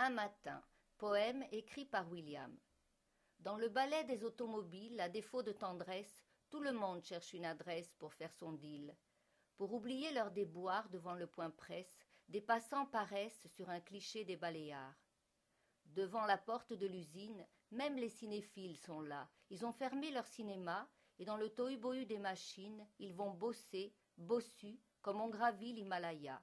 Un matin, poème écrit par William. Dans le ballet des automobiles, à défaut de tendresse, tout le monde cherche une adresse pour faire son deal. Pour oublier leur déboire devant le point presse, des passants paraissent sur un cliché des baléares. Devant la porte de l'usine, même les cinéphiles sont là. Ils ont fermé leur cinéma et dans le tohu-bohu des machines, ils vont bosser, bossus, comme on gravit l'Himalaya.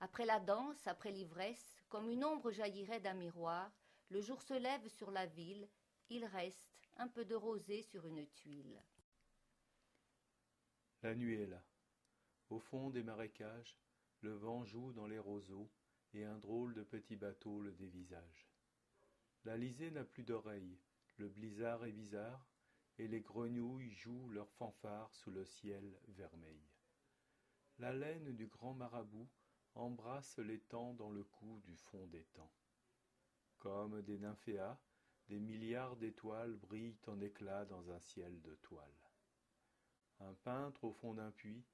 Après la danse, après l'ivresse, comme une ombre jaillirait d'un miroir, le jour se lève sur la ville, il reste un peu de rosée sur une tuile. La nuit est là. Au fond des marécages, le vent joue dans les roseaux, et un drôle de petit bateau le dévisage. L'Alizé n'a plus d'oreilles, le blizzard est bizarre, et les grenouilles jouent leurs fanfares sous le ciel vermeil. La laine du grand marabout embrasse l'étang dans le cou du fond des temps. Comme des nymphéas, des milliards d'étoiles brillent en éclats dans un ciel de toile. Un peintre au fond d'un puits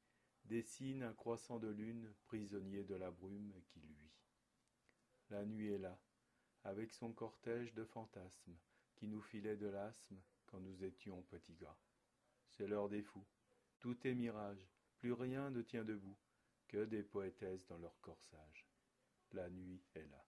dessine un croissant de lune prisonnier de la brume qui luit. La nuit est là, avec son cortège de fantasmes qui nous filait de l'asthme quand nous étions petits gars. C'est l'heure des fous. Tout est mirage, plus rien ne tient debout que des poétesses dans leur corsage. La nuit est là.